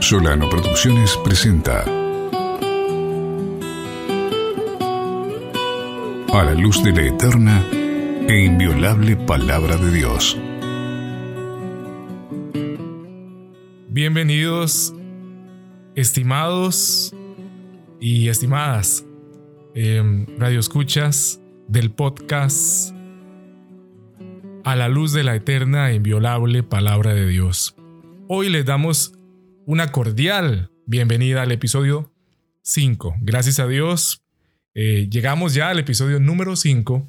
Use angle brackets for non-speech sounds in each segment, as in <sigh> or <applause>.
Solano Producciones presenta A la luz de la eterna e inviolable palabra de Dios. Bienvenidos, estimados y estimadas eh, radioescuchas del podcast A la luz de la eterna e inviolable palabra de Dios. Hoy les damos una cordial bienvenida al episodio 5. Gracias a Dios, eh, llegamos ya al episodio número 5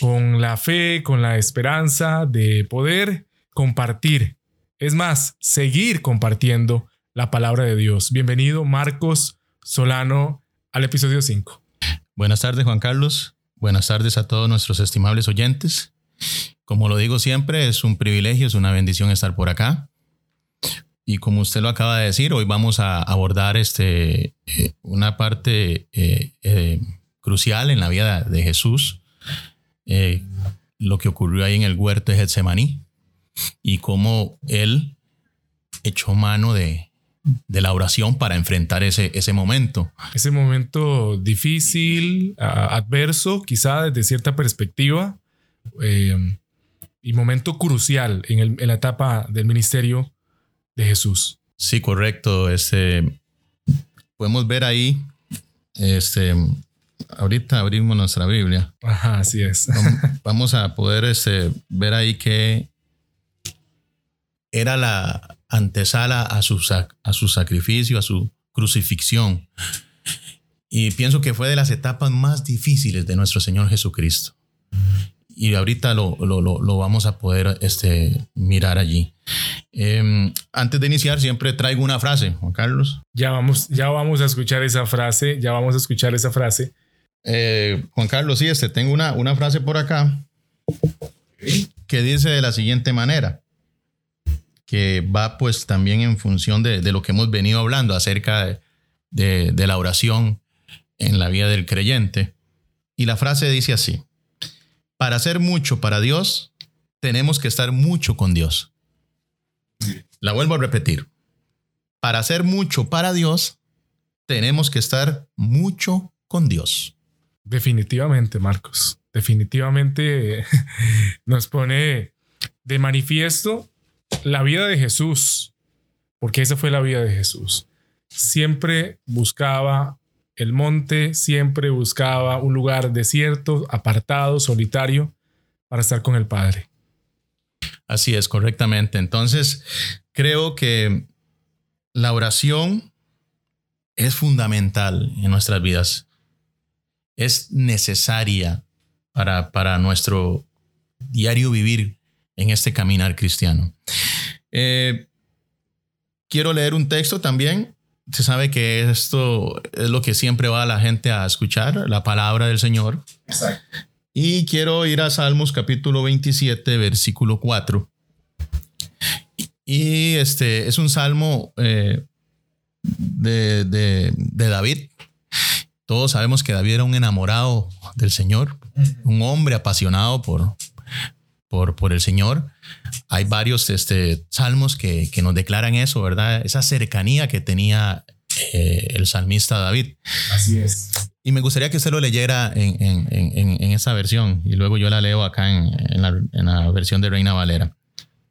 con la fe, con la esperanza de poder compartir. Es más, seguir compartiendo la palabra de Dios. Bienvenido Marcos Solano al episodio 5. Buenas tardes Juan Carlos, buenas tardes a todos nuestros estimables oyentes. Como lo digo siempre, es un privilegio, es una bendición estar por acá. Y como usted lo acaba de decir, hoy vamos a abordar este, eh, una parte eh, eh, crucial en la vida de Jesús, lo que ocurrió ahí en el huerto de Getsemaní y cómo él echó mano de, de la oración para enfrentar ese, ese momento. Ese momento difícil, adverso, quizá desde cierta perspectiva, y momento crucial en, el, en la etapa del ministerio de Jesús. Sí, correcto. Este, podemos ver ahí, este, ahorita abrimos nuestra Biblia. Ajá, así es. Vamos a poder este, ver ahí que era la antesala a su, a su sacrificio, a su crucifixión. Y pienso que fue de las etapas más difíciles de nuestro Señor Jesucristo y ahorita lo, lo, lo, vamos a poder este, mirar allí. Em, antes de iniciar, siempre traigo una frase, Juan Carlos. Ya vamos, ya vamos a escuchar esa frase, ya vamos a escuchar esa frase. Eh, Juan Carlos, sí, este, tengo una, una frase por acá que dice de la siguiente manera, que va pues también en función de, de lo que hemos venido hablando acerca de, de, de la oración en la vida del creyente. Y la frase dice así para hacer mucho para Dios, tenemos que estar mucho con Dios. La vuelvo a repetir. Para hacer mucho para Dios, tenemos que estar mucho con Dios. Definitivamente, Marcos. Definitivamente <laughs> nos pone de manifiesto la vida de Jesús, porque esa fue la vida de Jesús. Siempre buscaba el monte siempre buscaba un lugar desierto, apartado, solitario, para estar con el Padre. Así es, correctamente. Entonces, creo que la oración es fundamental en nuestras vidas. Es necesaria para, para nuestro diario vivir en este caminar cristiano. Eh, quiero leer un texto también se sabe que esto es lo que siempre va a la gente a escuchar, la palabra del Señor. Exacto. Y quiero ir a Salmos capítulo 27, versículo 4. Y este es un salmo eh, de, de, de David. Todos sabemos que David era un enamorado del Señor, un hombre apasionado por, por, por el Señor. Hay varios este, salmos que, que, nos declaran eso, ¿verdad? Esa cercanía que tenía eh, el salmista David. Así es. Y me gustaría que usted lo leyera en, en, en, en esa versión y luego yo la leo acá en, la, la versión de Reina Valera.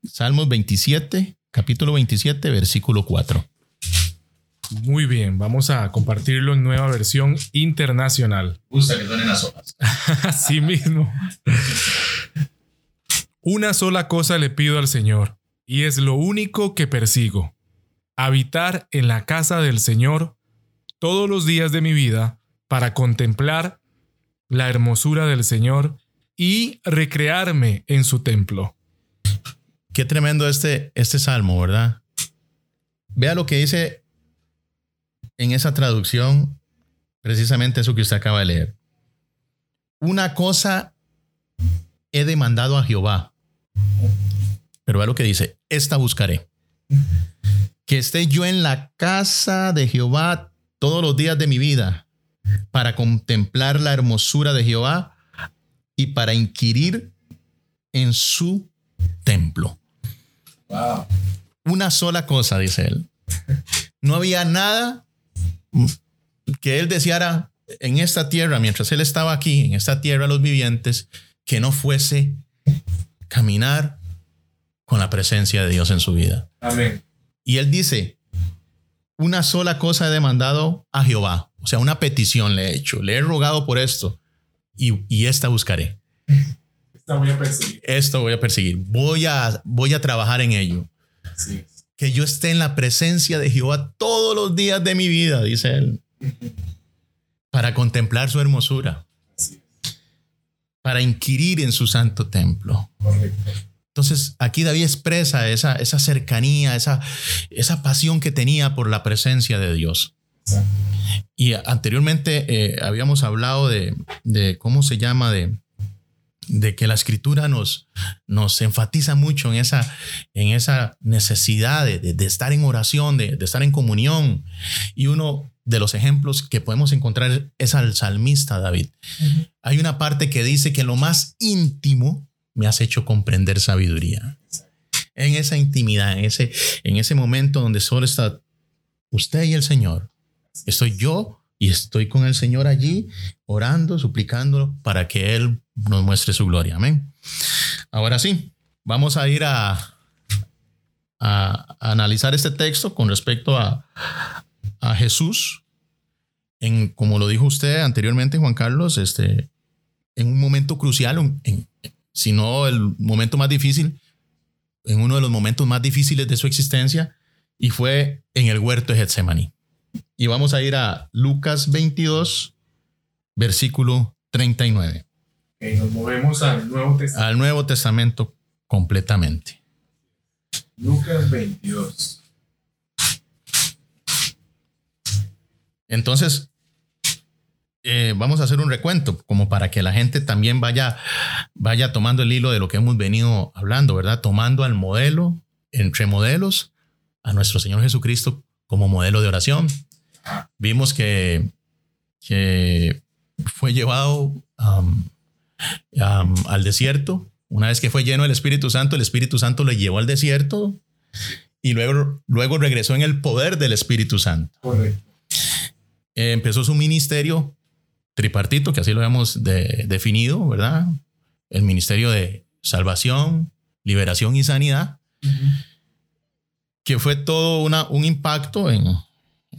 Salmos 27, capítulo 27, versículo 4. Muy bien, vamos a compartirlo en nueva versión internacional. Gusta que suenen las hojas. <laughs> Así mismo. <laughs> Una sola cosa le pido al Señor, y es lo único que persigo, habitar en la casa del Señor todos los días de mi vida para contemplar la hermosura del Señor y recrearme en su templo. Qué tremendo este, este salmo, ¿verdad? Vea lo que dice en esa traducción, precisamente eso que usted acaba de leer. Una cosa he demandado a Jehová, pero vea lo que dice, esta buscaré. Que esté yo en la casa de Jehová todos los días de mi vida para contemplar la hermosura de Jehová y para inquirir en su templo. Una sola cosa, dice él. No había nada que él deseara en esta tierra, mientras él estaba aquí, en esta tierra, los vivientes, que no fuese caminar con la presencia de Dios en su vida. Amén. Y él dice, una sola cosa he demandado a Jehová, o sea, una petición le he hecho, le he rogado por esto y, y esta buscaré. Esta voy a perseguir. Esto voy a perseguir, voy a, voy a trabajar en ello. Sí. Que yo esté en la presencia de Jehová todos los días de mi vida, dice él, para contemplar su hermosura, para inquirir en su santo templo. Correcto. Entonces, aquí David expresa esa, esa cercanía, esa, esa pasión que tenía por la presencia de Dios. Exacto. Y anteriormente eh, habíamos hablado de, de, cómo se llama, de, de que la escritura nos, nos enfatiza mucho en esa, en esa necesidad de, de, de estar en oración, de, de, estar en comunión. Y uno de los ejemplos que podemos encontrar es al salmista David. Uh -huh. Hay una parte que dice que lo más íntimo me has hecho comprender sabiduría. En esa intimidad, en ese, en ese momento donde solo está usted y el Señor, estoy yo y estoy con el Señor allí orando, suplicándolo para que Él nos muestre su gloria. Amén. Ahora sí, vamos a ir a, a, a analizar este texto con respecto a, a Jesús. En, como lo dijo usted anteriormente, Juan Carlos, este, en un momento crucial, en, sino el momento más difícil, en uno de los momentos más difíciles de su existencia, y fue en el huerto de Getsemaní. Y vamos a ir a Lucas 22, versículo 39. Okay, nos movemos al Nuevo Testamento. Al Nuevo Testamento completamente. Lucas 22. Entonces, eh, vamos a hacer un recuento, como para que la gente también vaya, vaya tomando el hilo de lo que hemos venido hablando, ¿verdad? Tomando al modelo, entre modelos, a nuestro Señor Jesucristo como modelo de oración. Vimos que, que fue llevado um, um, al desierto. Una vez que fue lleno del Espíritu Santo, el Espíritu Santo le llevó al desierto y luego, luego regresó en el poder del Espíritu Santo. Correcto. Eh, empezó su ministerio tripartito, que así lo hemos de, definido, ¿verdad? El ministerio de salvación, liberación y sanidad, que fue todo una, un impacto en,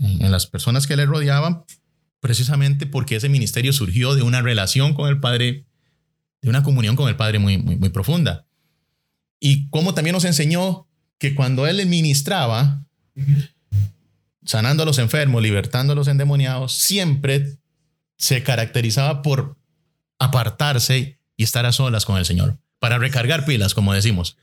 en, las personas que le rodeaban, precisamente porque ese ministerio surgió de una relación con el Padre, de una comunión con el Padre muy, muy, profunda. Y como también nos enseñó que cuando Él ministraba, uh -huh. Sanando a los enfermos, libertando a los endemoniados, siempre se caracterizaba por apartarse y estar a solas con el Señor, para recargar pilas, como decimos,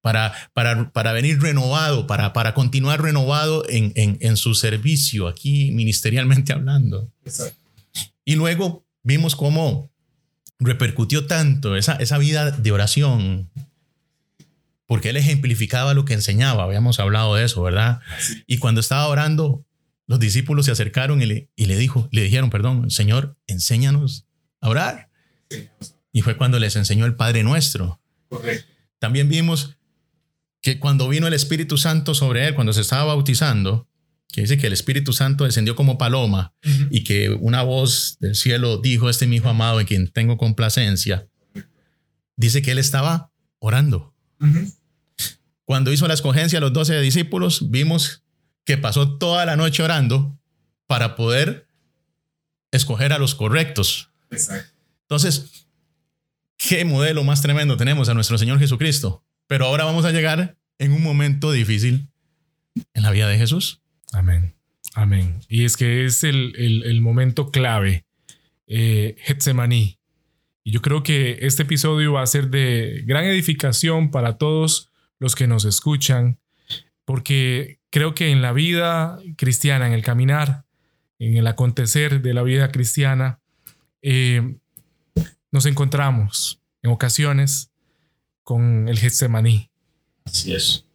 para, para, para venir renovado, para, para continuar renovado en, en, su servicio, aquí ministerialmente hablando. Y luego vimos cómo repercutió tanto esa, esa vida de oración, porque él ejemplificaba lo que enseñaba, habíamos hablado de eso, ¿verdad? Sí. Y cuando estaba orando, los discípulos se acercaron y le, y le, dijo, le dijeron, perdón, Señor, enséñanos a orar. Sí. Y fue cuando les enseñó el Padre Nuestro. Correcto. También vimos que cuando vino el Espíritu Santo sobre él, cuando se estaba bautizando, que dice que el Espíritu Santo descendió como paloma Uh -huh. y que una voz del cielo dijo, este es mi hijo amado en quien tengo complacencia, dice que él estaba orando. Uh -huh. Cuando hizo la escogencia a los doce discípulos, vimos que pasó toda la noche orando para poder escoger a los correctos. Exacto. Entonces, qué modelo más tremendo tenemos a nuestro Señor Jesucristo. Pero ahora vamos a llegar en un momento difícil en la vida de Jesús. Amén. Amén. Y es que es el, el, el momento clave, eh, Getsemaní. Y yo creo que este episodio va a ser de gran edificación para todos los que nos escuchan, porque creo que en la vida cristiana, en el caminar, en el acontecer de la vida cristiana, eh, nos encontramos en ocasiones con el Getsemaní. Así es.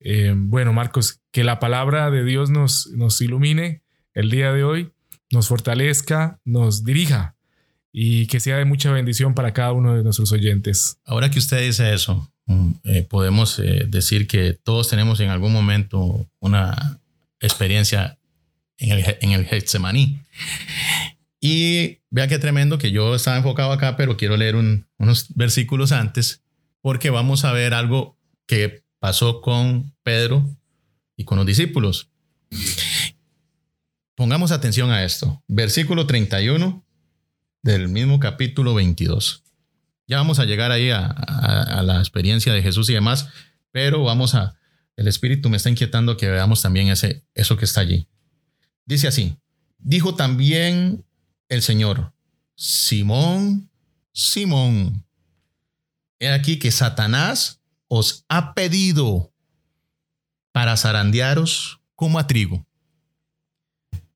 Eh, bueno, Marcos, que la palabra de Dios nos, nos ilumine el día de hoy, nos fortalezca, nos dirija y que sea de mucha bendición para cada uno de nuestros oyentes. Ahora que usted dice eso, eh, podemos eh, decir que todos tenemos en algún momento una experiencia en el, en el Getsemaní. Y vea qué tremendo que yo estaba enfocado acá, pero quiero leer unos versículos antes, porque vamos a ver algo que pasó con Pedro y con los discípulos. Pongamos atención a esto. Versículo 31 del mismo capítulo 22. Ya vamos a llegar ahí a, la experiencia de Jesús y demás, pero vamos a, el Espíritu me está inquietando que veamos también ese, eso que está allí. Dice así, dijo también el Señor, Simón, Simón, he aquí que Satanás os ha pedido para zarandearos como a trigo.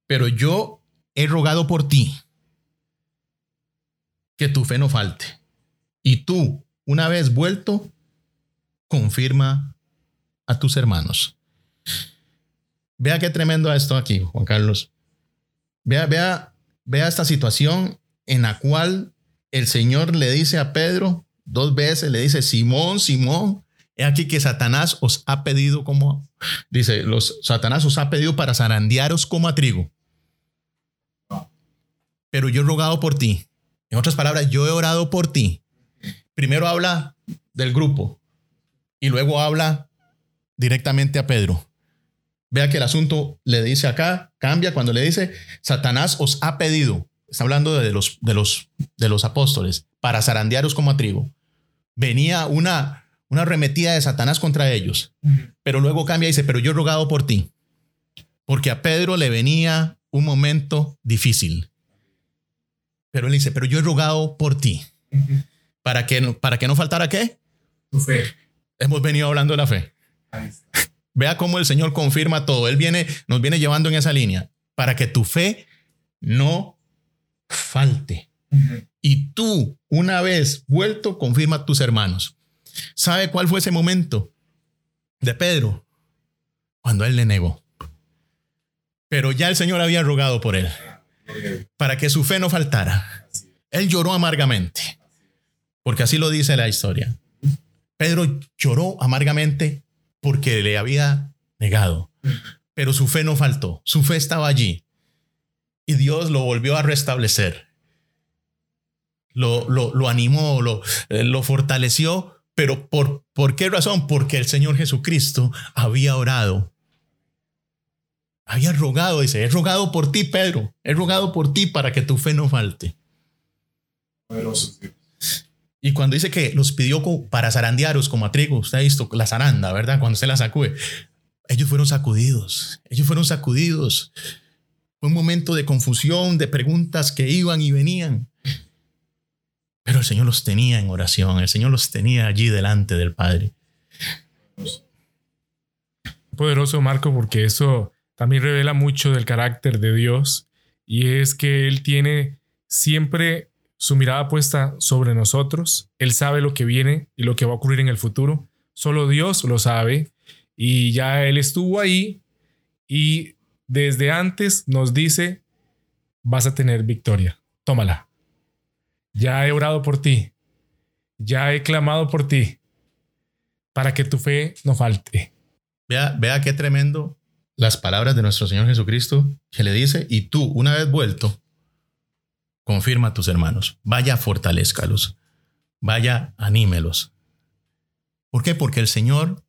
Pero yo he rogado por ti que tu fe no falte. Y tú, una vez vuelto, confirma a tus hermanos. Vea qué tremendo esto aquí, Juan Carlos. Vea, vea Vea esta situación en la cual el Señor le dice a Pedro dos veces, le dice, Simón, Simón, he aquí que Satanás os ha pedido como, dice, los Satanás os ha pedido para zarandearos como a trigo. Pero yo he rogado por ti. En otras palabras, yo he orado por ti. Primero habla del grupo y luego habla directamente a Pedro. Vea que el asunto le dice acá, cambia cuando le dice, Satanás os ha pedido, está hablando de los, de los, de los apóstoles, para zarandearos como a trigo. Venía una, una arremetida de Satanás contra ellos, pero luego cambia y dice, pero yo he rogado por ti, porque a Pedro le venía un momento difícil. Pero él dice, pero yo he rogado por ti, para, que, para que no faltara qué? Tu fe. Hemos venido hablando de la fe. Vea cómo el Señor confirma todo. Él viene, nos viene llevando en esa línea para que tu fe no falte. Y tú, una vez vuelto, confirma a tus hermanos. ¿Sabe cuál fue ese momento de Pedro? Cuando él le negó. Pero ya el Señor había rogado por él para que su fe no faltara. Él lloró amargamente, porque así lo dice la historia. Pedro lloró amargamente porque le había negado. Pero su fe no faltó, su fe estaba allí. Y Dios lo volvió a restablecer. Lo, lo, animó, lo, eh, lo fortaleció. Pero por, ¿por qué razón? Porque el Señor Jesucristo había orado. Había rogado, dice, he rogado por ti, Pedro. He rogado por ti para que tu fe no falte. Y cuando dice que los pidió para zarandearos como a trigo, usted ha visto la zaranda, ¿verdad? Cuando se la sacude. Ellos fueron sacudidos, ellos fueron sacudidos. Fue un momento de confusión, de preguntas que iban y venían. Pero el Señor los tenía en oración, el Señor los tenía allí delante del Padre. Poderoso Marco, porque eso también revela mucho del carácter de Dios y es que Él tiene siempre su mirada puesta sobre nosotros. Él sabe lo que viene y lo que va a ocurrir en el futuro. Solo Dios lo sabe y ya Él estuvo ahí y desde antes nos dice, vas a tener victoria, tómala. Ya he orado por ti, ya he clamado por ti, para que tu fe no falte. Vea, vea qué tremendo las palabras de nuestro Señor Jesucristo que le dice, y tú, una vez vuelto, confirma a tus hermanos, vaya, fortalezcalos, vaya, anímelos. ¿Por qué? Porque el Señor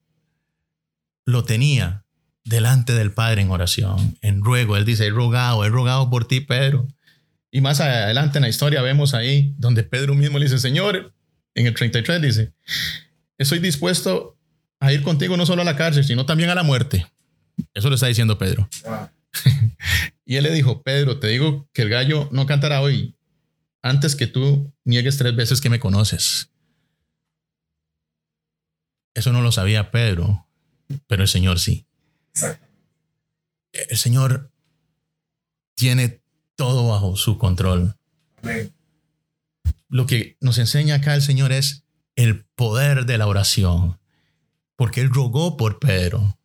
lo tenía delante del Padre en oración, en ruego. Él dice, he rogado, he rogado por ti, Pedro. Y más adelante en la historia vemos ahí donde Pedro mismo le dice, Señor, en el 33 dice, estoy dispuesto a ir contigo no solo a la cárcel, sino también a la muerte. Eso le está diciendo Pedro. <laughs> Y él le dijo, Pedro, te digo que el gallo no cantará hoy antes que tú niegues tres veces que me conoces. Eso no lo sabía Pedro, pero el Señor sí. El Señor tiene todo bajo su control. Lo que nos enseña acá el Señor es el poder de la oración, porque Él rogó por Pedro.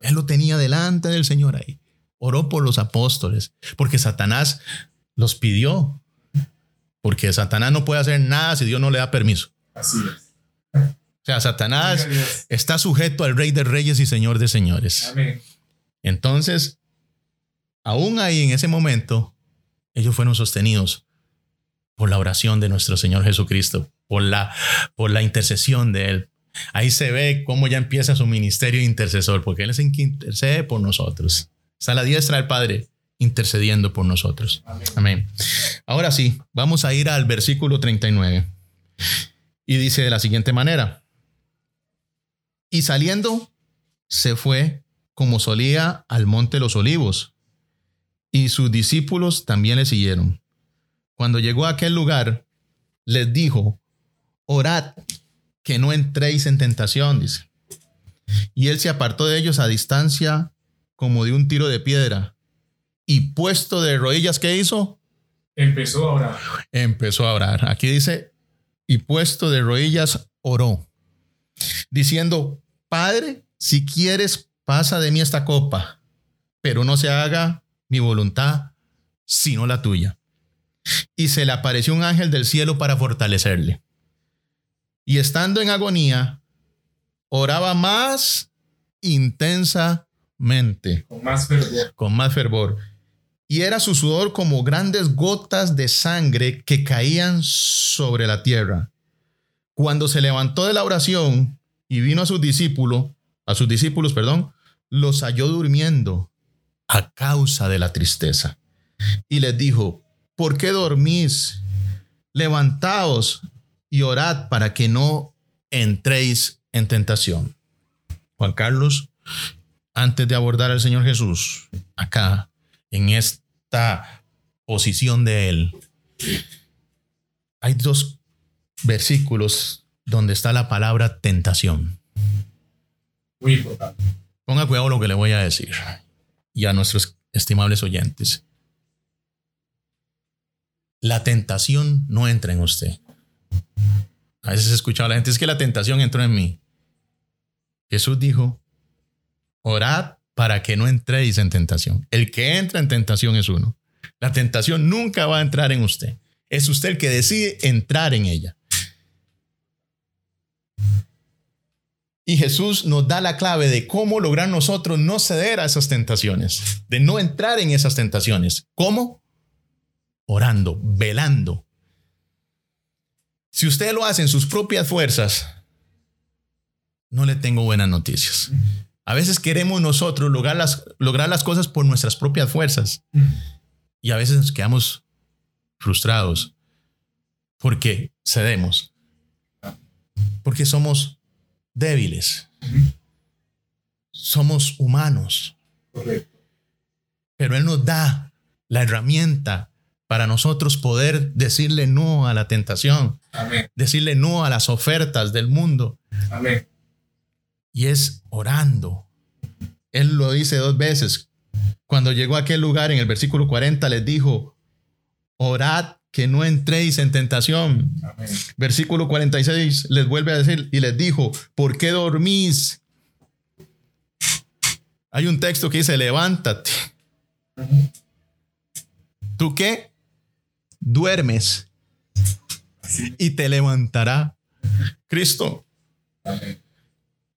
Él lo tenía delante del Señor ahí oró por los apóstoles, porque Satanás los pidió, porque Satanás no puede hacer nada si Dios no le da permiso. Así es. O sea, Satanás está sujeto al Rey de Reyes y Señor de Señores. Entonces, aún ahí en ese momento, ellos fueron sostenidos por la oración de nuestro Señor Jesucristo, por la, por la intercesión de Él. Ahí se ve cómo ya empieza su ministerio intercesor, porque Él es el que intercede por nosotros. Está la diestra del Padre intercediendo por nosotros. Amén. Ahora sí, vamos a ir al versículo 39. Y dice de la siguiente manera. Y saliendo, se fue como solía al monte de los olivos, y sus discípulos también le siguieron. Cuando llegó a aquel lugar, les dijo, orad que no entréis en tentación, dice. Y él se apartó de ellos a distancia como de un tiro de piedra, y puesto de rodillas, ¿qué hizo? Empezó a orar. Empezó a orar. Aquí dice, y puesto de rodillas, oró, diciendo, Padre, si quieres, pasa de mí esta copa, pero no se haga mi voluntad, sino la tuya. Y se le apareció un ángel del cielo para fortalecerle. Y estando en agonía, oraba más intensamente. Con más fervor. Con más fervor. Y era su sudor como grandes gotas de sangre que caían sobre la tierra. Cuando se levantó de la oración y vino a sus discípulos, a sus discípulos, perdón, los halló durmiendo a causa de la tristeza. Y les dijo, ¿por qué dormís? Levantaos y orad para que no entréis en tentación. Juan Carlos, antes de abordar al Señor Jesús, acá, en esta posición de Él, hay dos versículos donde está la palabra tentación. Muy importante. Ponga cuidado lo que le voy a decir y a nuestros estimables oyentes. La tentación no entra en usted. A veces he escuchado a la gente, es que la tentación entró en mí. Jesús dijo, orad para que no entréis en tentación. El que entra en tentación es uno. La tentación nunca va a entrar en usted. Es usted el que decide entrar en ella. Y Jesús nos da la clave de cómo lograr nosotros no ceder a esas tentaciones, de no entrar en esas tentaciones. ¿Cómo? Orando, velando. Si usted lo hace en sus propias fuerzas, no le tengo buenas noticias. A veces queremos nosotros lograr las, lograr las cosas por nuestras propias fuerzas y a veces nos quedamos frustrados porque cedemos, porque somos débiles. Somos humanos. Pero Él nos da la herramienta para nosotros poder decirle no a la tentación, decirle no a las ofertas del mundo. Y es orando. Él lo dice dos veces. Cuando llegó a aquel lugar en el versículo 40 les dijo, orad que no entréis en tentación. Versículo 46 les vuelve a decir y les dijo, ¿por qué dormís? Hay un texto que dice, levántate. ¿Tú qué? Duermes y te levantará Cristo.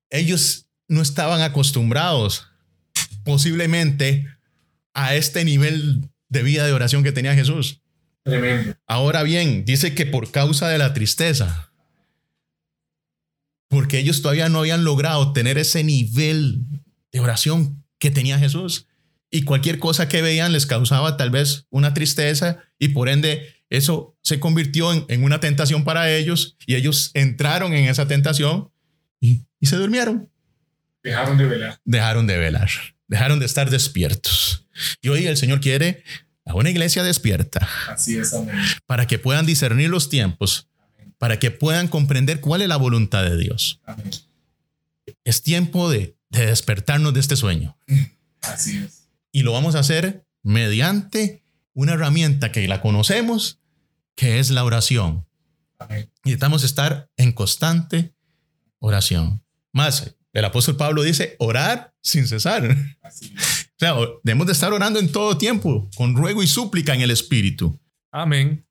Ellos no estaban acostumbrados posiblemente a este nivel de vida de oración que tenía Jesús. Tremendo. Ahora bien, dice que por causa de la tristeza, porque ellos todavía no habían logrado tener ese nivel de oración que tenía Jesús. Y cualquier cosa que veían les causaba tal vez una tristeza y por ende eso se convirtió en, una tentación para ellos y ellos entraron en esa tentación y, y se durmieron. Dejaron de velar. Dejaron de velar, dejaron de estar despiertos. Y hoy el Señor quiere a una iglesia despierta. Así es, amén. Para que puedan discernir los tiempos, para que puedan comprender cuál es la voluntad de Dios. Amén. Es tiempo de, de despertarnos de este sueño. Así es. Y lo vamos a hacer mediante una herramienta que la conocemos, que es la oración. Amén. Necesitamos estar en constante oración. Más, el apóstol Pablo dice, orar sin cesar. Así <laughs> es. O sea, debemos de estar orando en todo tiempo, con ruego y súplica en el Espíritu. Amén.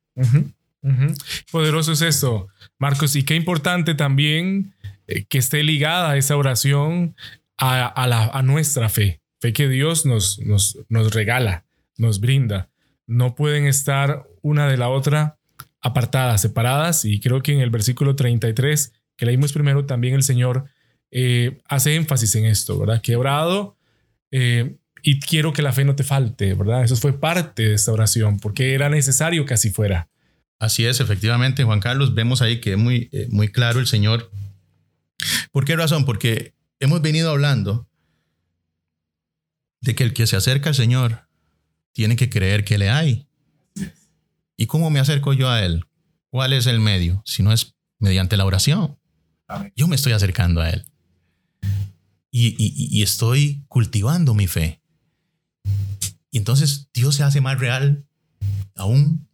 Poderoso es esto, Marcos, y qué importante también eh, que esté ligada esa oración a, a la, a nuestra fe. Fe que Dios nos, nos, nos regala, nos brinda. No pueden estar una de la otra apartadas, separadas, y creo que en el versículo 33 que leímos primero, también el Señor eh, hace énfasis en esto, ¿verdad? Que he orado eh, y quiero que la fe no te falte, ¿verdad? Eso fue parte de esta oración, porque era necesario que así fuera. Así es, efectivamente, Juan Carlos, vemos ahí que es muy, eh, muy claro el Señor. ¿Por qué razón? Porque hemos venido hablando de que el que se acerca al Señor tiene que creer que le hay. ¿Y cómo me acerco yo a Él? ¿Cuál es el medio? Si no es mediante la oración. Yo me estoy acercando a Él. Y, estoy cultivando mi fe. Y entonces Dios se hace más real aún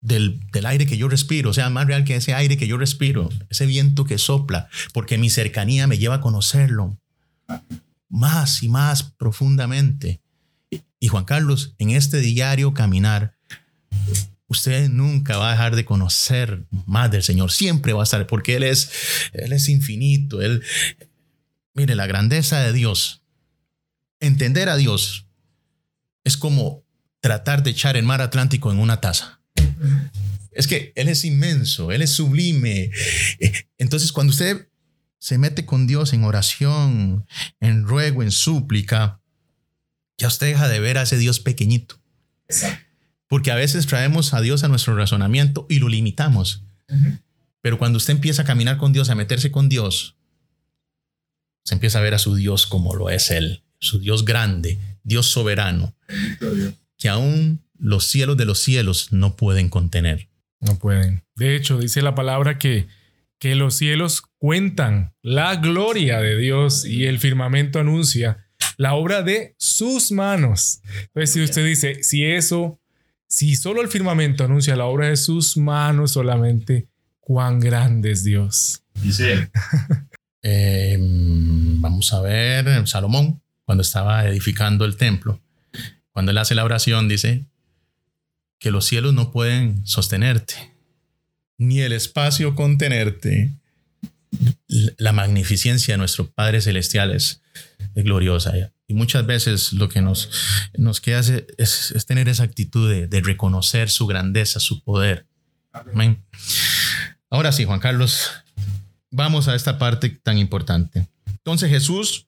del, del, aire que yo respiro, o sea, más real que ese aire que yo respiro, ese viento que sopla, porque mi cercanía me lleva a conocerlo más y más profundamente. Y Juan Carlos, en este diario caminar, usted nunca va a dejar de conocer más del Señor, siempre va a estar, porque Él es, Él es infinito, Él, mire, la grandeza de Dios, entender a Dios es como tratar de echar el mar Atlántico en una taza. Es que Él es inmenso, Él es sublime. Entonces, cuando usted se mete con Dios en oración, en ruego, en súplica, ya usted deja de ver a ese Dios pequeñito. Porque a veces traemos a Dios a nuestro razonamiento y lo limitamos. Pero cuando usted empieza a caminar con Dios, a meterse con Dios, se empieza a ver a su Dios como lo es Él, su Dios grande, Dios soberano, que aún los cielos de los cielos no pueden contener. No pueden. De hecho, dice la palabra que, que los cielos cuentan la gloria de Dios y el firmamento anuncia la obra de sus manos. Entonces, si usted dice, si eso, si solo el firmamento anuncia la obra de sus manos solamente, cuán grande es Dios. Dice, <laughs> em, vamos a ver, Salomón, cuando estaba edificando el templo, cuando él hace la oración, dice que los cielos no pueden sostenerte, ni el espacio contenerte. La magnificencia de nuestros padres celestiales es gloriosa. Y muchas veces lo que nos, nos queda es, es, tener esa actitud de, de, reconocer su grandeza, su poder. Amén. Ahora sí, Juan Carlos, vamos a esta parte tan importante. Entonces Jesús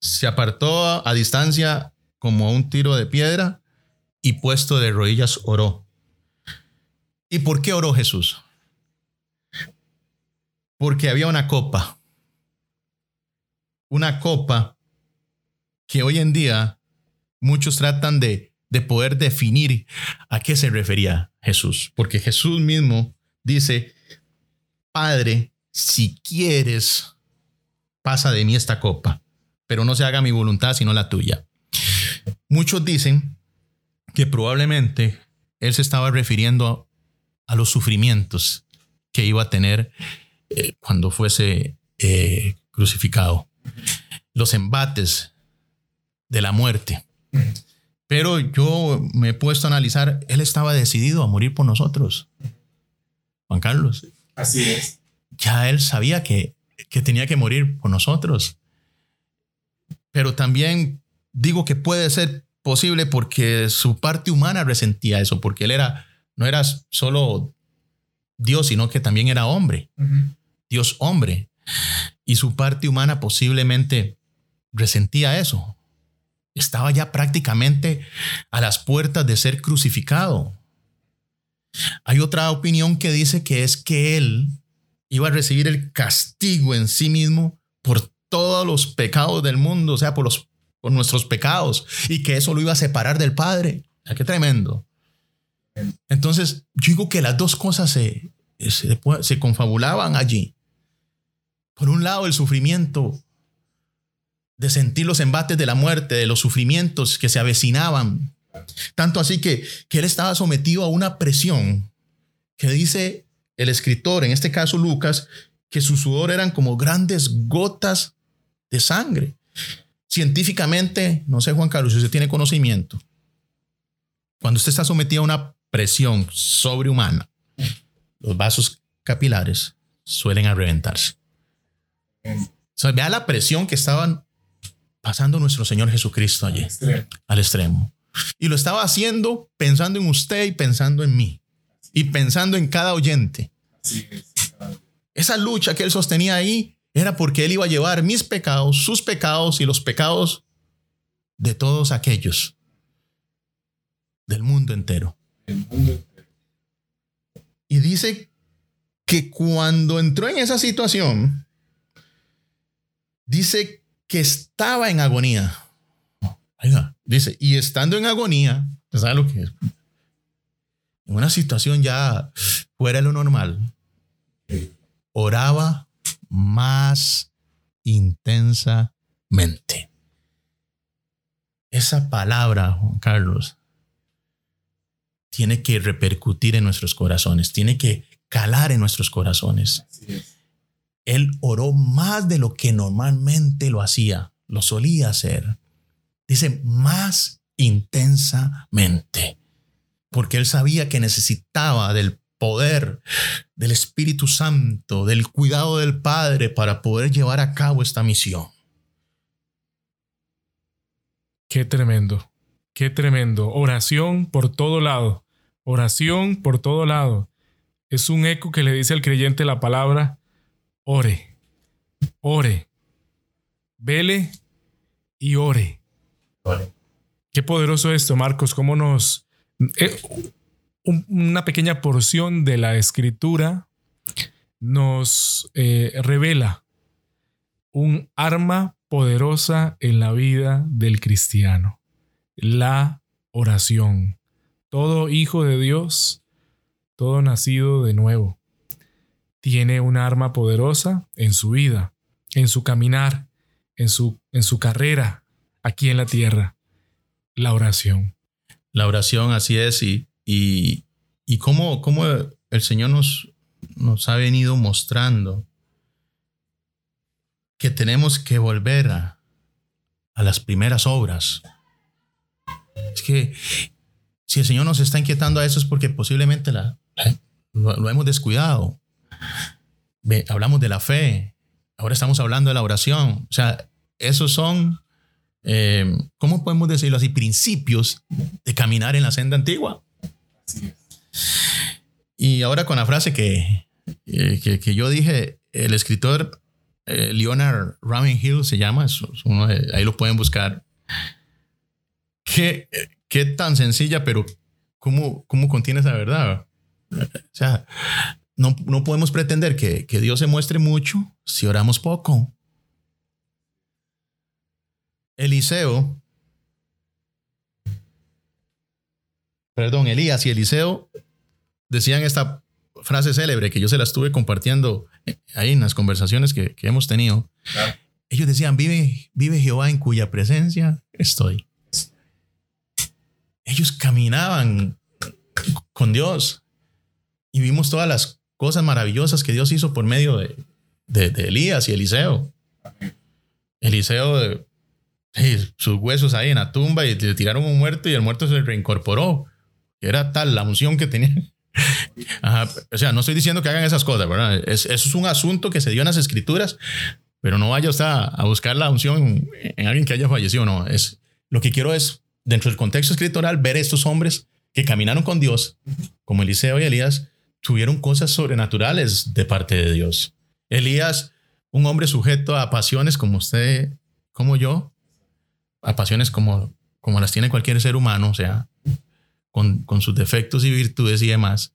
se apartó a distancia como un tiro de piedra y puesto de rodillas oró. ¿Y por qué oró Jesús? Porque había una copa. Una copa que hoy en día muchos tratan de, de poder definir a qué se refería Jesús. Porque Jesús mismo dice, Padre, si quieres, pasa de mí esta copa, pero no se haga mi voluntad sino la tuya. Muchos dicen que probablemente él se estaba refiriendo a los sufrimientos que iba a tener eh, cuando fuese eh, crucificado, los embates de la muerte. Pero yo me he puesto a analizar, él estaba decidido a morir por nosotros. Juan Carlos. Así es. Ya él sabía que, que tenía que morir por nosotros. Pero también digo que puede ser posible porque su parte humana resentía eso, porque él era, no era solo Dios, sino que también era hombre. Dios hombre. Y su parte humana posiblemente resentía eso estaba ya prácticamente a las puertas de ser crucificado. Hay otra opinión que dice que es que él iba a recibir el castigo en sí mismo por todos los pecados del mundo, o sea, por, los, por nuestros pecados, y que eso lo iba a separar del Padre. qué tremendo. Entonces, yo digo que las dos cosas se, se, confabulaban allí. Por un lado, el sufrimiento de sentir los embates de la muerte, de los sufrimientos que se avecinaban. Tanto así que, que él estaba sometido a una presión que dice el escritor, en este caso Lucas, que su sudor eran como grandes gotas de sangre. Científicamente, no sé Juan Carlos si usted tiene conocimiento, cuando usted está sometido a una presión sobrehumana, los vasos capilares suelen a reventarse. O sea, vea la presión que estaban pasando nuestro Señor Jesucristo allí, al extremo. Y lo estaba haciendo pensando en usted y pensando en mí. Y pensando en cada oyente. Esa lucha que él sostenía ahí era porque él iba a llevar mis pecados, sus pecados y los pecados de todos aquellos del mundo entero. Y dice que cuando entró en esa situación, dice que estaba en agonía. dice, y estando en agonía, ¿sabe lo que es? En una situación ya fuera de lo normal, oraba más intensamente. Esa palabra, Juan Carlos, tiene que repercutir en nuestros corazones, tiene que calar en nuestros corazones. Él oró más de lo que normalmente lo hacía, lo solía hacer. Dice, más intensamente, porque él sabía que necesitaba del poder del Espíritu Santo, del cuidado del Padre para poder llevar a cabo esta misión. Qué tremendo, qué tremendo. Oración por todo lado, oración por todo lado. Es un eco que le dice al creyente la palabra, ore, ore, vele y ore. Qué poderoso esto, Marcos, cómo nos... Eh, una pequeña porción de la escritura nos eh, revela un arma poderosa en la vida del cristiano, la oración. Todo hijo de Dios, todo nacido de nuevo, tiene un arma poderosa en su vida, en su caminar, en su, en su carrera aquí en la tierra, la oración. La oración, así es, y y, y cómo, cómo, el Señor nos, nos ha venido mostrando que tenemos que volver a, a las primeras obras. Es que si el Señor nos está inquietando a eso es porque posiblemente la, lo, hemos descuidado. hablamos de la fe, ahora estamos hablando de la oración. O sea, esos son, eh, ¿cómo podemos decirlo así? Principios de caminar en la senda antigua. Y ahora con la frase que, eh, que, yo dije, el escritor eh, Leonard Hill se llama, ahí lo pueden buscar. Qué, qué tan sencilla, pero ¿cómo, cómo contiene esa verdad? O sea, no, no podemos pretender que, que Dios se muestre mucho si oramos poco. Eliseo perdón, Elías y Eliseo decían esta frase célebre que yo se la estuve compartiendo ahí en las conversaciones que, hemos tenido. Ellos decían, vive, vive Jehová en cuya presencia estoy. Caminaban con Dios y vimos todas las cosas maravillosas que Dios hizo por medio de, de, Elías y Eliseo. Eliseo, sus huesos ahí en la tumba y le tiraron un muerto y el muerto se reincorporó era tal la unción que tenía. <laughs> O sea, no estoy diciendo que hagan esas cosas, ¿verdad? Es, eso es un asunto que se dio en las escrituras, pero no vaya usted a, buscar la unción en alguien que haya fallecido, no. Es, lo que quiero es, dentro del contexto escritural, ver estos hombres que caminaron con Dios, como Eliseo y Elías, tuvieron cosas sobrenaturales de parte de Dios. Elías, un hombre sujeto a pasiones como usted, como yo, a pasiones como, como las tiene cualquier ser humano, o sea, con, sus defectos y virtudes y demás,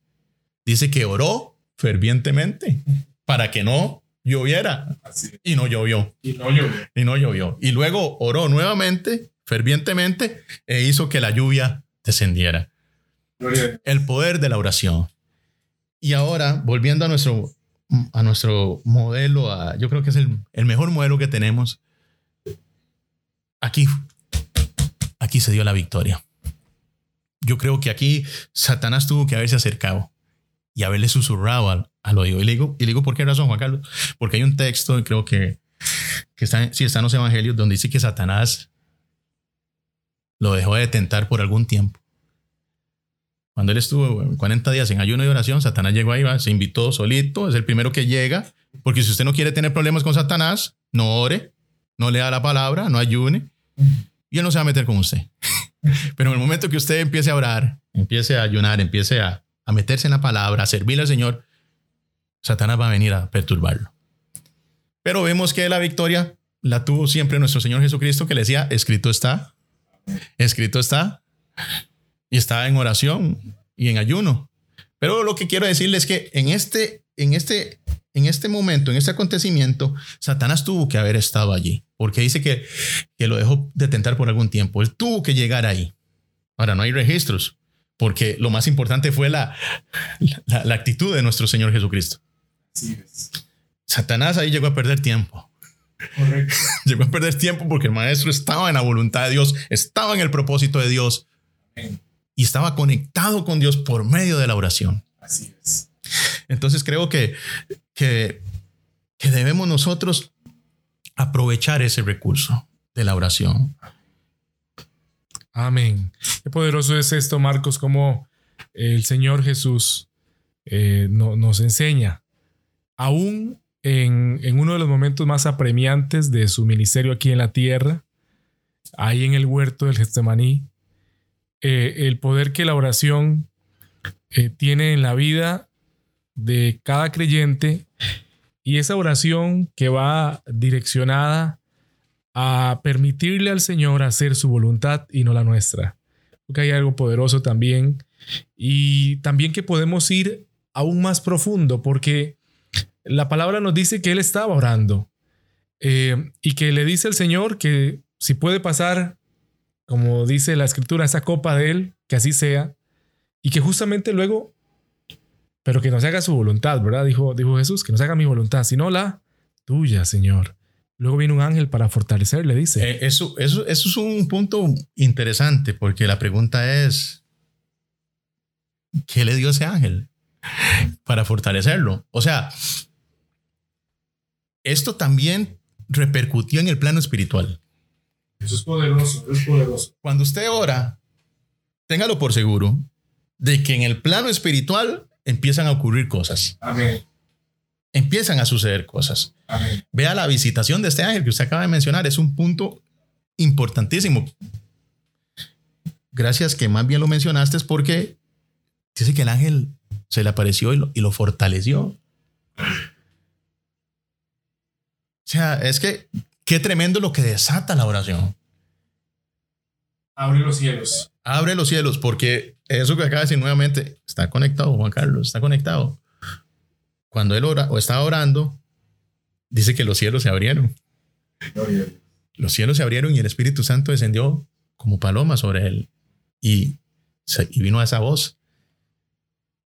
dice que oró fervientemente para que no lloviera. Y no llovió. Y no llovió. Y no llovió. Y luego oró nuevamente, fervientemente, e hizo que la lluvia descendiera. El poder de la oración. Y ahora, volviendo a nuestro, a nuestro modelo, a, yo creo que es el, el mejor modelo que tenemos. Aquí, aquí se dio la victoria. Yo creo que aquí Satanás tuvo que haberse acercado y haberle susurrado al, al oído. Y le, digo, y digo, ¿por qué razón, Juan Carlos? Porque hay un texto, creo que, que está, sí, está en los evangelios, donde dice que Satanás lo dejó de tentar por algún tiempo. Cuando él estuvo 40 días en ayuno y oración, Satanás llegó ahí, se invitó solito, es el primero que llega, porque si usted no quiere tener problemas con Satanás, no ore, no lea la palabra, no ayune, y Él no se va a meter con usted. <laughs> Pero en el momento que usted empiece a orar, empiece a ayunar, empiece a, a meterse en la palabra, a servirle al Señor, Satanás va a venir a perturbarlo. Pero vemos que la victoria la tuvo siempre nuestro Señor Jesucristo que le decía, escrito está, escrito está, y está en oración y en ayuno. Pero lo que quiero decirles es que en este, en este, en este momento, en este acontecimiento, Satanás tuvo que haber estado allí, porque dice que, que lo dejó de tentar por algún tiempo. Él tuvo que llegar ahí. Ahora, no hay registros, porque lo más importante fue la, la, la actitud de nuestro Señor Jesucristo. Satanás ahí llegó a perder tiempo. Correcto. <laughs> Llegó a perder tiempo porque el maestro estaba en la voluntad de Dios, estaba en el propósito de Dios y estaba conectado con Dios por medio de la oración. Así es. Entonces creo que, que, que debemos nosotros aprovechar ese recurso de la oración. Amén. Qué poderoso es esto, Marcos, como el Señor Jesús eh, no, nos enseña, aún en, uno de los momentos más apremiantes de su ministerio aquí en la tierra, ahí en el huerto del Getsemaní, eh, el poder que la oración eh, tiene en la vida de cada creyente y esa oración que va direccionada a permitirle al Señor hacer su voluntad y no la nuestra. Porque hay algo poderoso también y también que podemos ir aún más profundo porque la palabra nos dice que Él estaba orando eh, y que le dice al Señor que si puede pasar, como dice la escritura, esa copa de Él, que así sea, y que justamente luego, pero que no se haga su voluntad, ¿verdad? Dijo, dijo Jesús, que no se haga mi voluntad, sino la tuya, Señor. Luego viene un ángel para fortalecer, le dice. Eh, eso, eso, eso es un punto interesante porque la pregunta es, ¿qué le dio ese ángel para fortalecerlo? O sea, esto también repercutió en el plano espiritual. Eso es poderoso, es poderoso. Cuando usted ora, téngalo por seguro de que en el plano espiritual empiezan a ocurrir cosas. Amén. Empiezan a suceder cosas. Amén. Vea la visitación de este ángel que usted acaba de mencionar, es un punto importantísimo. Gracias que más bien lo mencionaste es porque dice que el ángel se le apareció y lo, y lo fortaleció. O sea, es que qué tremendo lo que desata la oración. Abre los cielos. Abre los cielos, porque eso que acaba de decir nuevamente está conectado, Juan Carlos, está conectado. Cuando él ora o estaba orando, dice que los cielos se abrieron. Los cielos se abrieron y el Espíritu Santo descendió como paloma sobre él y, y vino a esa voz.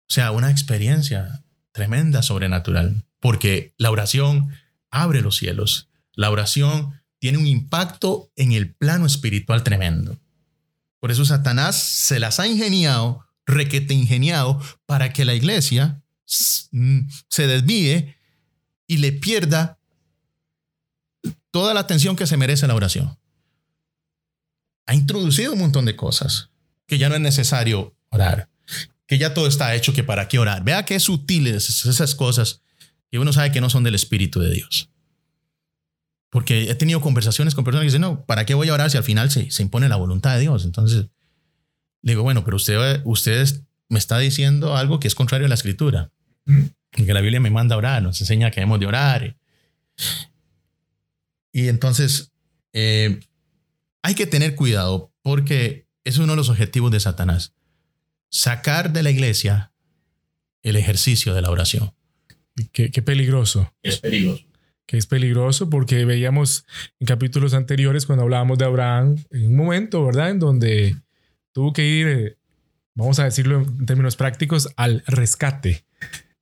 O sea, una experiencia tremenda, sobrenatural, porque la oración abre los cielos. La oración tiene un impacto en el plano espiritual tremendo. Por eso Satanás se las ha ingeniado, requete ingeniado, para que la iglesia se desvíe y le pierda toda la atención que se merece la oración. Ha introducido un montón de cosas que ya no es necesario orar, que ya todo está hecho, que para qué orar. Vea qué sutiles esas cosas que uno sabe que no son del Espíritu de Dios. Porque he tenido conversaciones con personas que dicen, no, ¿para qué voy a orar si al final se, se impone la voluntad de Dios? Entonces, le digo, bueno, pero usted, usted me está diciendo algo que es contrario a la escritura. Y que la Biblia me manda a orar, nos enseña que hemos de orar. Y entonces, eh, hay que tener cuidado porque es uno de los objetivos de Satanás. Sacar de la iglesia el ejercicio de la oración. Qué, qué peligroso. Es peligroso que es peligroso porque veíamos en capítulos anteriores cuando hablábamos de Abraham, en un momento, ¿verdad? En donde tuvo que ir, vamos a decirlo en términos prácticos, al rescate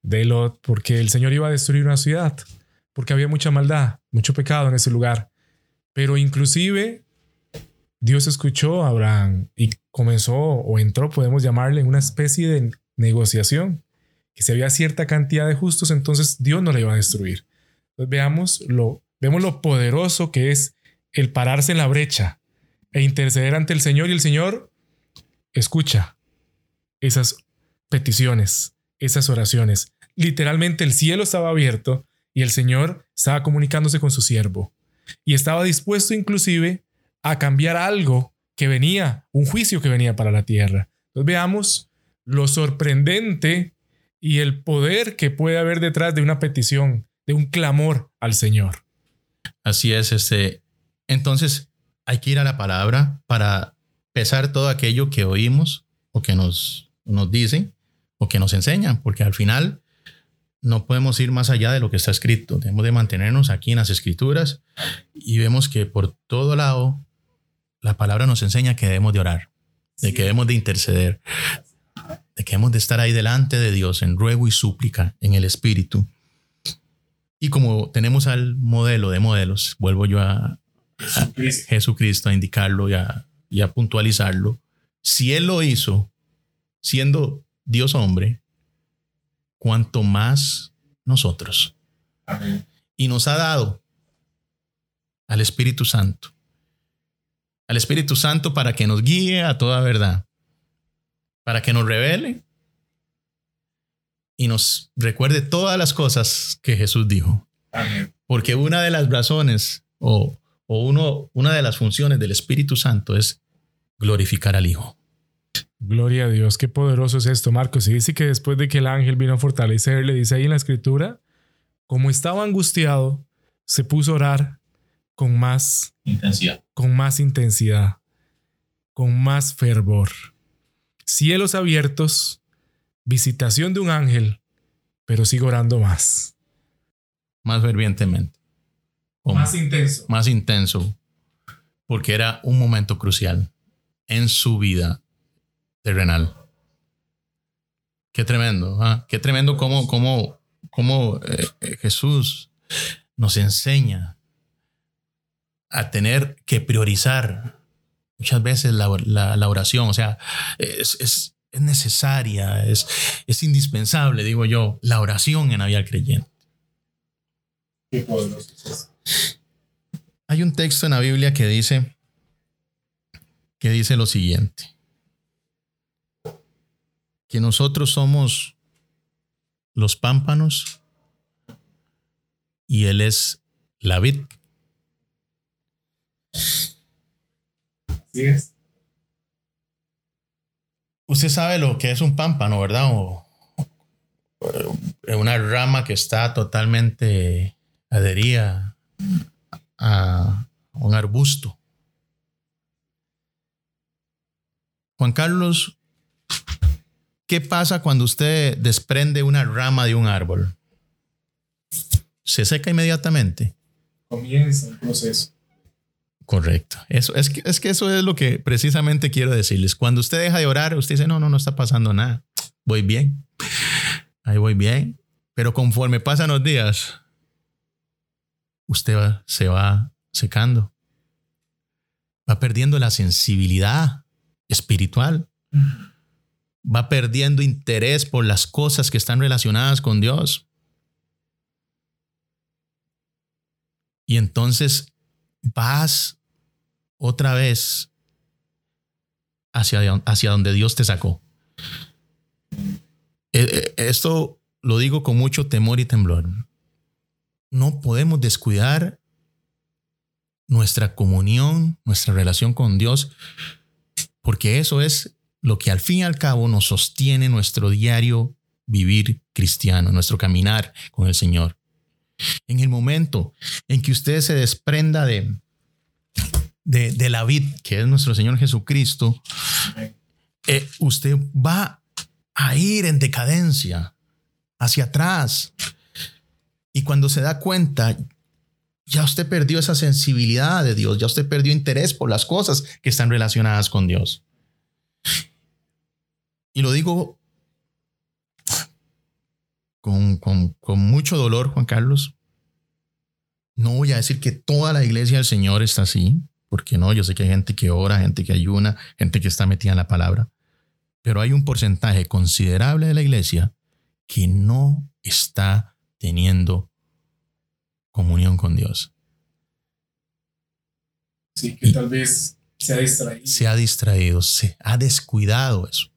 de Lot, porque el Señor iba a destruir una ciudad, porque había mucha maldad, mucho pecado en ese lugar. Pero inclusive Dios escuchó a Abraham y comenzó o entró, podemos llamarle, en una especie de negociación, que si había cierta cantidad de justos, entonces Dios no le iba a destruir. Entonces veamos lo, vemos lo poderoso que es el pararse en la brecha e interceder ante el Señor y el Señor escucha esas peticiones, esas oraciones. Literalmente el cielo estaba abierto y el Señor estaba comunicándose con su siervo. y estaba dispuesto inclusive a cambiar algo que venía, un juicio que venía para la tierra. Entonces veamos lo sorprendente y el poder que puede haber detrás de una petición, de un clamor al Señor. Así es, este. Entonces, hay que ir a la palabra para pesar todo aquello que oímos o que nos, nos dicen o que nos enseñan, porque al final no podemos ir más allá de lo que está escrito. Debemos de mantenernos aquí en las escrituras y vemos que por todo lado la palabra nos enseña que debemos de orar, de que debemos de interceder, de que debemos de estar ahí delante de Dios en ruego y súplica en el Espíritu. Y como tenemos al modelo de modelos, vuelvo yo a, Jesucristo. a indicarlo y a, y a puntualizarlo. Si Él lo hizo siendo Dios hombre, cuanto más nosotros. Y nos ha dado al Espíritu Santo. Al Espíritu Santo para que nos guíe a toda verdad. Para que nos revele y nos recuerde todas las cosas que Jesús dijo. Porque una de las razones o, o uno, una de las funciones del Espíritu Santo es glorificar al Hijo. Gloria a Dios, qué poderoso es esto, Marcos. Y dice que después de que el ángel vino a fortalecerle, dice ahí en la escritura, como estaba angustiado, se puso a orar con más intensidad, con más intensidad, con más fervor. Cielos abiertos, visitación de un ángel, pero sigo orando más. Más fervientemente. más intenso. Más intenso, porque era un momento crucial en su vida terrenal. Qué tremendo, ¿ah? qué tremendo cómo, cómo, cómo eh, eh, Jesús nos enseña a tener que priorizar muchas veces la, oración. O sea, es, es, necesaria, es, es indispensable, digo yo, la oración en la vida creyente. Qué Hay un texto en la Biblia que dice, que dice lo siguiente que nosotros somos los pámpanos y Él es la vid. Usted sabe lo que es un pámpano, ¿verdad? O, una rama que está totalmente adherida a un arbusto. Juan Carlos ¿Qué pasa cuando usted desprende una rama de un árbol? ¿Se seca inmediatamente? Comienza el proceso. Correcto. Eso, es, que, es que eso es lo que precisamente quiero decirles. Cuando usted deja de orar, usted dice, no, no, no está pasando nada. Voy bien. Ahí voy bien. Pero conforme pasan los días, usted se va secando. Va perdiendo la sensibilidad espiritual va perdiendo interés por las cosas que están relacionadas con Dios. Y entonces vas otra vez hacia, hacia donde Dios te sacó. E, e, esto lo digo con mucho temor y temblor. No podemos descuidar nuestra comunión, nuestra relación con Dios, porque eso es lo que al fin y al cabo nos sostiene nuestro diario vivir cristiano, nuestro caminar con el Señor. En el momento en que usted se desprenda de, de, la vid, que es nuestro Señor Jesucristo, eh, usted va a ir en decadencia hacia atrás. Y cuando se da cuenta, ya usted perdió esa sensibilidad de Dios, ya usted perdió interés por las cosas que están relacionadas con Dios. Y lo digo con, mucho dolor, Juan Carlos. No voy a decir que toda la iglesia del Señor está así, porque no, yo sé que hay gente que ora, gente que ayuna, gente que está metida en la palabra, pero hay un porcentaje considerable de la iglesia que no está teniendo comunión con Dios. Sí, que tal vez se ha distraído. Se ha distraído, se ha descuidado eso.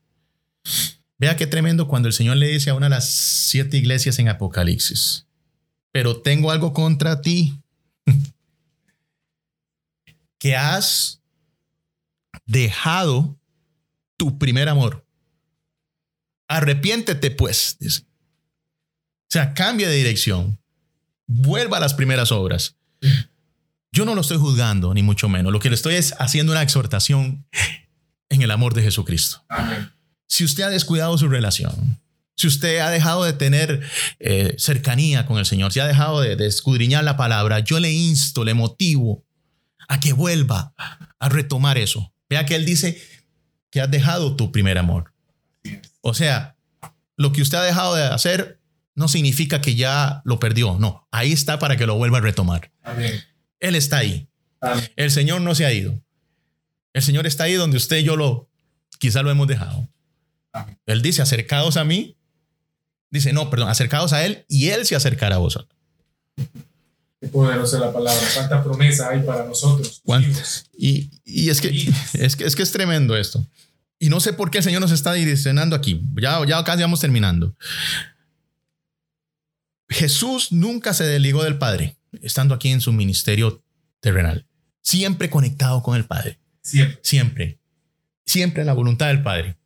Vea qué tremendo cuando el Señor le dice a una de las siete iglesias en Apocalipsis, pero tengo algo contra ti. <laughs> que has dejado tu primer amor. Arrepiéntete pues, dice. O sea, cambia de dirección. Vuelva a las primeras obras. Yo no lo estoy juzgando, ni mucho menos. Lo que le estoy es haciendo una exhortación en el amor de Jesucristo. Si usted ha descuidado su relación, si usted ha dejado de tener eh, cercanía con el Señor, si ha dejado de, de escudriñar la palabra, yo le insto, le motivo a que vuelva a retomar eso. Vea que Él dice que has dejado tu primer amor. O sea, lo que usted ha dejado de hacer no significa que ya lo perdió. No, ahí está para que lo vuelva a retomar. Él está ahí. El Señor no se ha ido. El Señor está ahí donde usted y yo lo, quizá lo hemos dejado. Él dice, acercados a mí. Dice, no, perdón, acercados a Él y Él se acercará a vosotros. Qué poderosa la palabra. Cuánta promesa hay para nosotros. Y, y, es, que, es, que, es que es tremendo esto. Y no sé por qué el Señor nos está direccionando aquí. Ya, ya casi vamos terminando. Jesús nunca se desligó del Padre, estando aquí en su ministerio terrenal. Siempre conectado con el Padre. Siempre. Siempre. Siempre en la voluntad del Padre.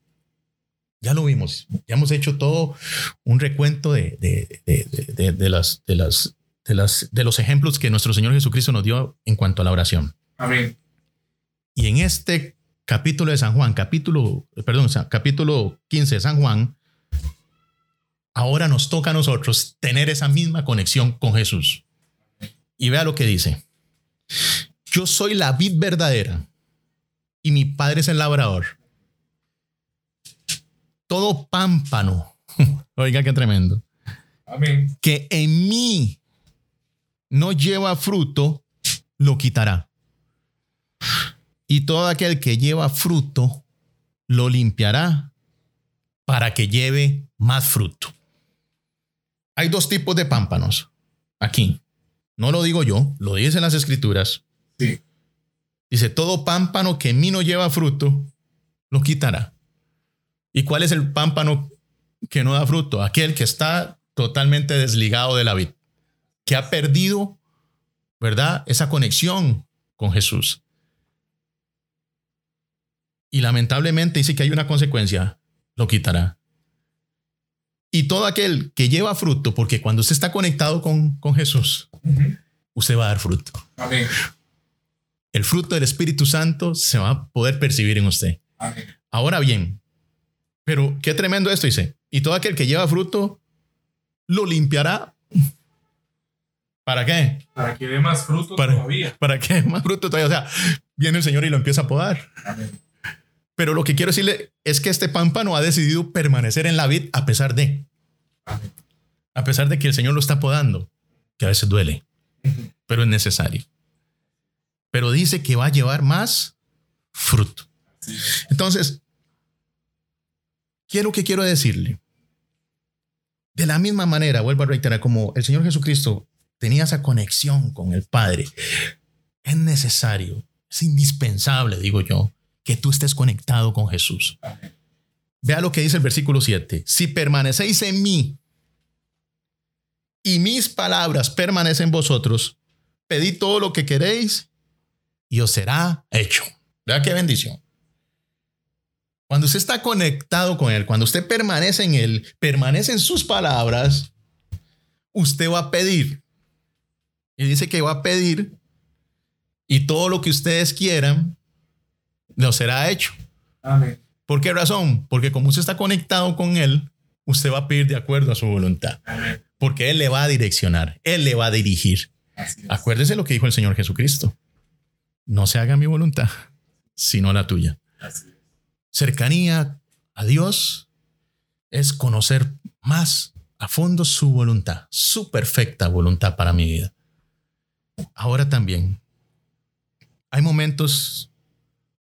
Ya lo vimos. Ya hemos hecho todo un recuento de, de, de, de las, de, las, de, las, de los ejemplos que nuestro Señor Jesucristo nos dio en cuanto a la oración. Amén. Y en este capítulo de San Juan, capítulo, perdón, capítulo 15 de San Juan, ahora nos toca a nosotros tener esa misma conexión con Jesús. Y vea lo que dice. Yo soy la vid verdadera y mi padre es el labrador. Todo pámpano, <laughs> oiga qué tremendo, Amén. que en mí no lleva fruto, lo quitará y todo aquel que lleva fruto lo limpiará para que lleve más fruto. Hay dos tipos de pámpanos aquí. No lo digo yo, lo dicen las escrituras. Sí. Dice, todo pámpano que en mí no lleva fruto, lo quitará. ¿Y cuál es el pámpano que no da fruto? Aquel que está totalmente desligado de la vid, que ha perdido, ¿verdad? Esa conexión con Jesús. Y lamentablemente dice que hay una consecuencia, lo quitará. Y todo aquel que lleva fruto, porque cuando usted está conectado con, con Jesús, usted va a dar fruto. Amén. El fruto del Espíritu Santo se va a poder percibir en usted. Amén. Ahora bien, pero qué tremendo esto dice. Y todo aquel que lleva fruto, lo limpiará. ¿Para qué? Para que dé más fruto Para, todavía. <laughs> ¿Para qué? Más fruto todavía. O sea, viene el Señor y lo empieza a podar. Amén. Pero lo que quiero decirle es que este pámpano ha decidido permanecer en la vid a pesar de, Amén. a pesar de que el Señor lo está podando, que a veces duele, pero es necesario. Pero dice que va a llevar más fruto. Entonces, quiero que quiero decirle, de la misma manera, vuelvo a reiterar, como el Señor Jesucristo tenía esa conexión con el Padre, es necesario, es indispensable, digo yo, que tú estés conectado con Jesús. Vea lo que dice el versículo 7. Si permanecéis en mí y mis palabras permanecen en vosotros, pedid todo lo que queréis y os será hecho. Vea qué bendición. Cuando usted está conectado con Él, cuando usted permanece en Él, permanece en sus palabras, usted va a pedir. Y dice que va a pedir y todo lo que ustedes quieran, lo será hecho. Amén. ¿Por qué razón? Porque como usted está conectado con Él, usted va a pedir de acuerdo a su voluntad. Amén. Porque Él le va a direccionar, Él le va a dirigir. Acuérdese lo que dijo el Señor Jesucristo. No se haga mi voluntad, sino la tuya. Cercanía a Dios es conocer más a fondo su voluntad, su perfecta voluntad para mi vida. Ahora también, hay momentos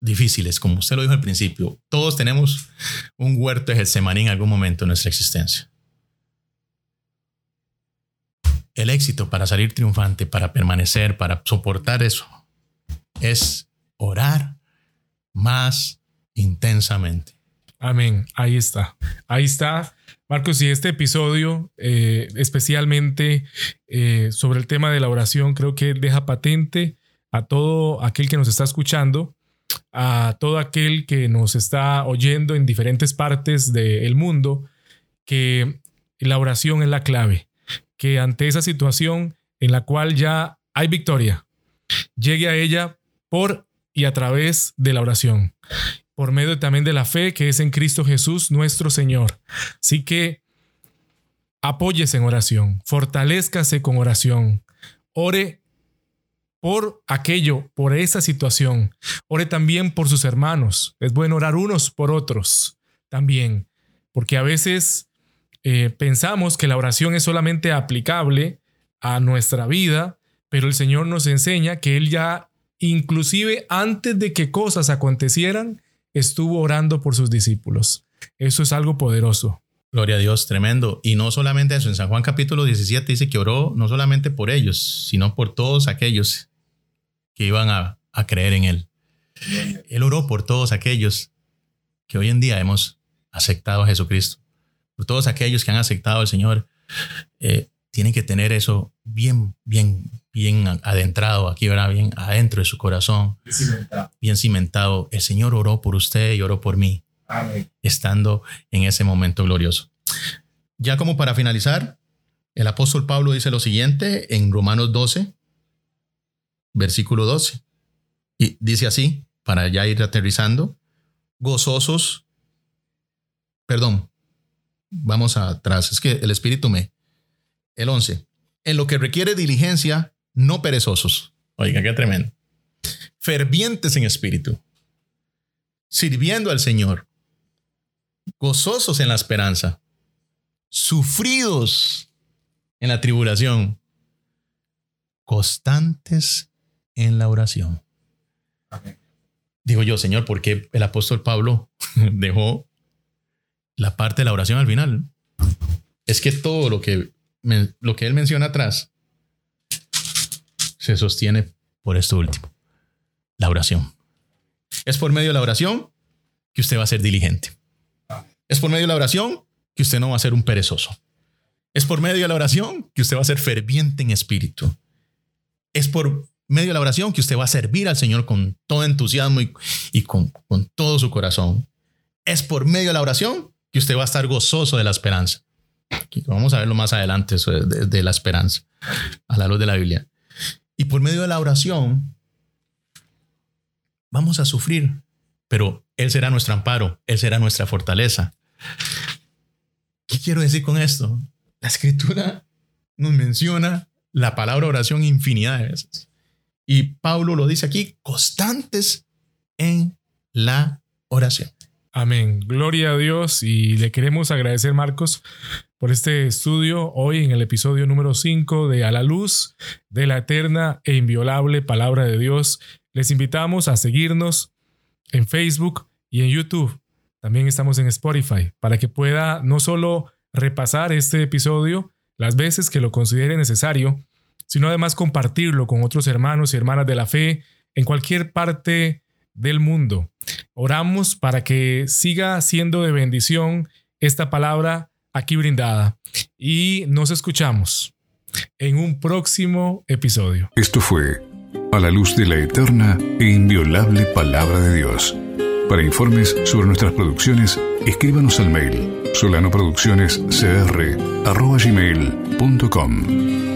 difíciles, como usted lo dijo al principio. Todos tenemos un huerto de Getsemaní en algún momento de nuestra existencia. El éxito para salir triunfante, para permanecer, para soportar eso, es orar más intensamente. Amén. Ahí está. Ahí está. Marcos, y este episodio, eh, especialmente eh, sobre el tema de la oración, creo que deja patente a todo aquel que nos está escuchando, a todo aquel que nos está oyendo en diferentes partes del mundo, que la oración es la clave, que ante esa situación en la cual ya hay victoria, llegue a ella por y a través de la oración, por medio también de la fe que es en Cristo Jesús nuestro Señor. Así que apóyese en oración, fortalezcase con oración, ore por aquello, por esa situación, ore también por sus hermanos. Es bueno orar unos por otros también, porque a veces eh, pensamos que la oración es solamente aplicable a nuestra vida, pero el Señor nos enseña que Él ya, inclusive antes de que cosas acontecieran, estuvo orando por sus discípulos. Eso es algo poderoso. Gloria a Dios, tremendo. Y no solamente eso, en San Juan capítulo 17 dice que oró no solamente por ellos, sino por todos aquellos que iban a, creer en Él. Él oró por todos aquellos que hoy en día hemos aceptado a Jesucristo, por todos aquellos que han aceptado al Señor. Eh, tienen que tener eso bien, bien, bien adentrado aquí, ¿verdad? Bien adentro de su corazón, bien cimentado. El Señor oró por usted y oró por mí, estando en ese momento glorioso. Ya como para finalizar, el apóstol Pablo dice lo siguiente en Romanos 12, versículo 12. Y dice así, para ya ir aterrizando, gozosos, perdón, vamos atrás, es que el Espíritu me, el 11. En lo que requiere diligencia, no perezosos. Oiga, qué tremendo. Fervientes en espíritu. Sirviendo al Señor. Gozosos en la esperanza. Sufridos en la tribulación. Constantes en la oración. Digo yo, Señor, ¿por qué el apóstol Pablo <laughs> dejó la parte de la oración al final? Es que todo lo que lo que él menciona atrás se sostiene por esto último, la oración. Es por medio de la oración que usted va a ser diligente. Es por medio de la oración que usted no va a ser un perezoso. Es por medio de la oración que usted va a ser ferviente en espíritu. Es por medio de la oración que usted va a servir al Señor con todo entusiasmo y, con, todo su corazón. Es por medio de la oración que usted va a estar gozoso de la esperanza. Vamos a verlo más adelante, eso de, la esperanza, a la luz de la Biblia. Y por medio de la oración, vamos a sufrir, pero Él será nuestro amparo, Él será nuestra fortaleza. ¿Qué quiero decir con esto? La escritura nos menciona la palabra oración infinidad de veces. Y Pablo lo dice aquí, constantes en la oración. Amén. Gloria a Dios y le queremos agradecer, Marcos, por este estudio hoy en el episodio número 5 de A la Luz de la Eterna e Inviolable Palabra de Dios. Les invitamos a seguirnos en Facebook y en YouTube. También estamos en Spotify para que pueda no solo repasar este episodio las veces que lo considere necesario, sino además compartirlo con otros hermanos y hermanas de la fe en cualquier parte del mundo. Oramos para que siga siendo de bendición esta palabra aquí brindada y nos escuchamos en un próximo episodio. Esto fue A la luz de la eterna e inviolable palabra de Dios. Para informes sobre nuestras producciones, escríbanos al mail solanoproduccionescr.gmail.com